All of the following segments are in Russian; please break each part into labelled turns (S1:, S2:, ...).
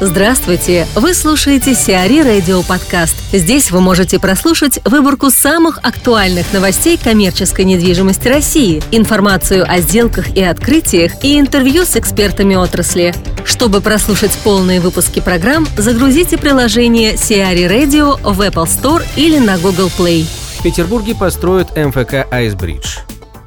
S1: Здравствуйте! Вы слушаете Сиари Радио Подкаст. Здесь вы можете прослушать выборку самых актуальных новостей коммерческой недвижимости России, информацию о сделках и открытиях и интервью с экспертами отрасли. Чтобы прослушать полные выпуски программ, загрузите приложение Сиари Radio в Apple Store или на Google Play.
S2: В Петербурге построят МФК Айсбридж.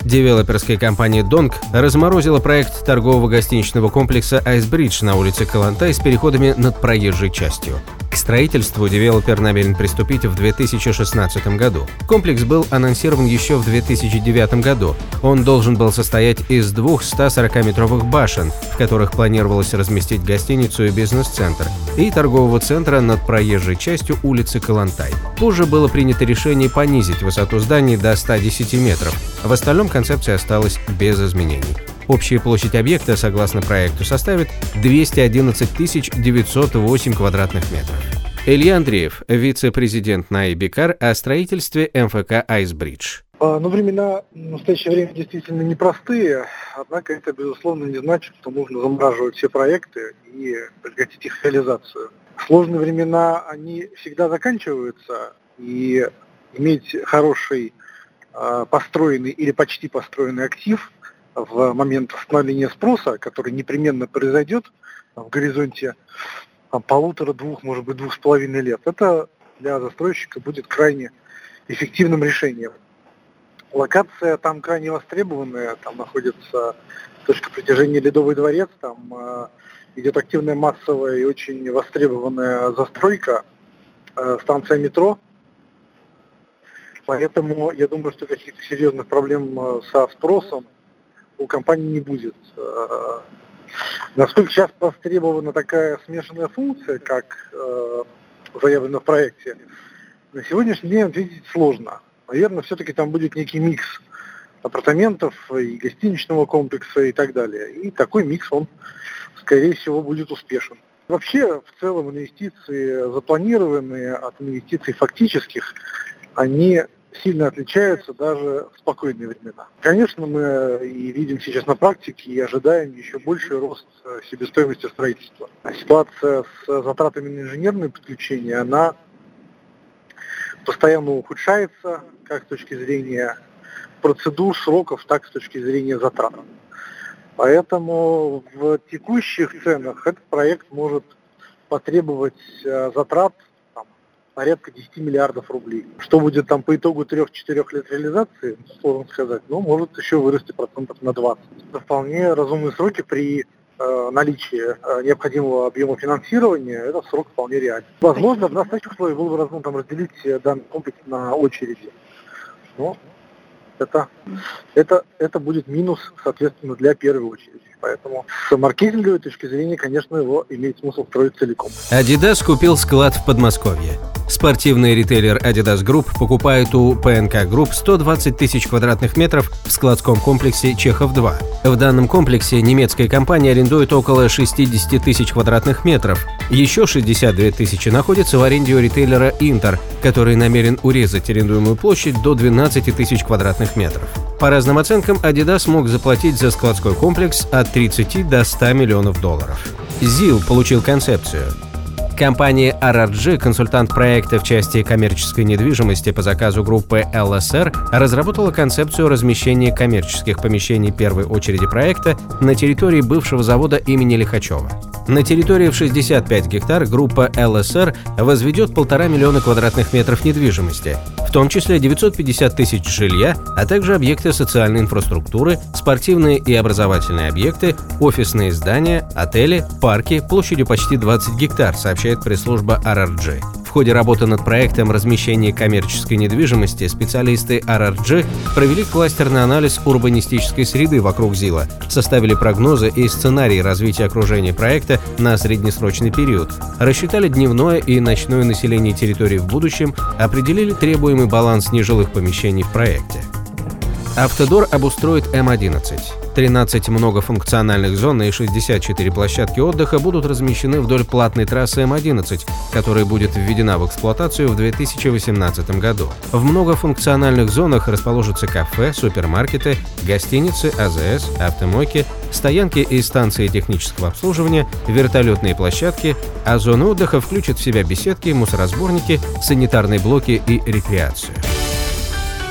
S2: Девелоперская компания «Донг» разморозила проект торгового гостиничного комплекса «Айсбридж» на улице Калантай с переходами над проезжей частью. К строительству девелопер намерен приступить в 2016 году. Комплекс был анонсирован еще в 2009 году. Он должен был состоять из двух 140-метровых башен, в которых планировалось разместить гостиницу и бизнес-центр, и торгового центра над проезжей частью улицы Калантай. Позже было принято решение понизить высоту зданий до 110 метров. В остальном концепция осталась без изменений. Общая площадь объекта, согласно проекту, составит 211 908 квадратных метров. Илья Андреев, вице-президент НАИБИКАР о строительстве МФК «Айсбридж».
S3: А, ну, времена в настоящее время действительно непростые, однако это, безусловно, не значит, что нужно замораживать все проекты и прекратить их реализацию. Сложные времена, они всегда заканчиваются, и иметь хороший а, построенный или почти построенный актив в момент восстановления спроса, который непременно произойдет в горизонте полутора-двух, может быть, двух с половиной лет, это для застройщика будет крайне эффективным решением. Локация там крайне востребованная, там находится точка притяжения Ледовый дворец, там э, идет активная массовая и очень востребованная застройка, э, станция метро, Поэтому я думаю, что каких-то серьезных проблем со спросом у компании не будет. Э, насколько сейчас востребована такая смешанная функция, как э, заявлено в проекте, на сегодняшний день ответить сложно. Наверное, все-таки там будет некий микс апартаментов и гостиничного комплекса и так далее. И такой микс, он, скорее всего, будет успешен. Вообще, в целом, инвестиции запланированные от инвестиций фактических, они сильно отличаются даже в спокойные времена. Конечно, мы и видим сейчас на практике и ожидаем еще больший рост э, себестоимости строительства. Ситуация с затратами на инженерные подключения, она постоянно ухудшается, как с точки зрения процедур, сроков, так и с точки зрения затрат. Поэтому в текущих ценах этот проект может потребовать э, затрат порядка 10 миллиардов рублей. Что будет там по итогу 3-4 лет реализации, сложно сказать, но может еще вырасти процентов на 20. Это вполне разумные сроки при э, наличии э, необходимого объема финансирования, этот срок вполне реален. Возможно, в настоящих условиях было бы разумно там разделить данный комплекс на очереди. Но это, это, это будет минус, соответственно, для первой очереди. Поэтому с маркетинговой точки зрения, конечно, его имеет смысл строить целиком.
S2: Adidas купил склад в Подмосковье. Спортивный ритейлер Adidas Group покупает у ПНК Group 120 тысяч квадратных метров в складском комплексе Чехов-2. В данном комплексе немецкая компания арендует около 60 тысяч квадратных метров. Еще 62 тысячи находятся в аренде у ритейлера Интер, который намерен урезать арендуемую площадь до 12 тысяч квадратных метров. По разным оценкам, Adidas мог заплатить за складской комплекс от 30 до 100 миллионов долларов. ЗИЛ получил концепцию. Компания RRG, консультант проекта в части коммерческой недвижимости по заказу группы LSR, разработала концепцию размещения коммерческих помещений первой очереди проекта на территории бывшего завода имени Лихачева. На территории в 65 гектар группа ЛСР возведет полтора миллиона квадратных метров недвижимости, в том числе 950 тысяч жилья, а также объекты социальной инфраструктуры, спортивные и образовательные объекты, офисные здания, отели, парки площадью почти 20 гектар, сообщает пресс-служба RRG. В ходе работы над проектом размещения коммерческой недвижимости специалисты RRG провели кластерный анализ урбанистической среды вокруг ЗИЛа, составили прогнозы и сценарии развития окружения проекта на среднесрочный период, рассчитали дневное и ночное население территории в будущем, определили требуемый баланс нежилых помещений в проекте. Автодор обустроит М11. 13 многофункциональных зон и 64 площадки отдыха будут размещены вдоль платной трассы М11, которая будет введена в эксплуатацию в 2018 году. В многофункциональных зонах расположатся кафе, супермаркеты, гостиницы, АЗС, автомойки, стоянки и станции технического обслуживания, вертолетные площадки, а зоны отдыха включат в себя беседки, мусоросборники, санитарные блоки и рекреацию.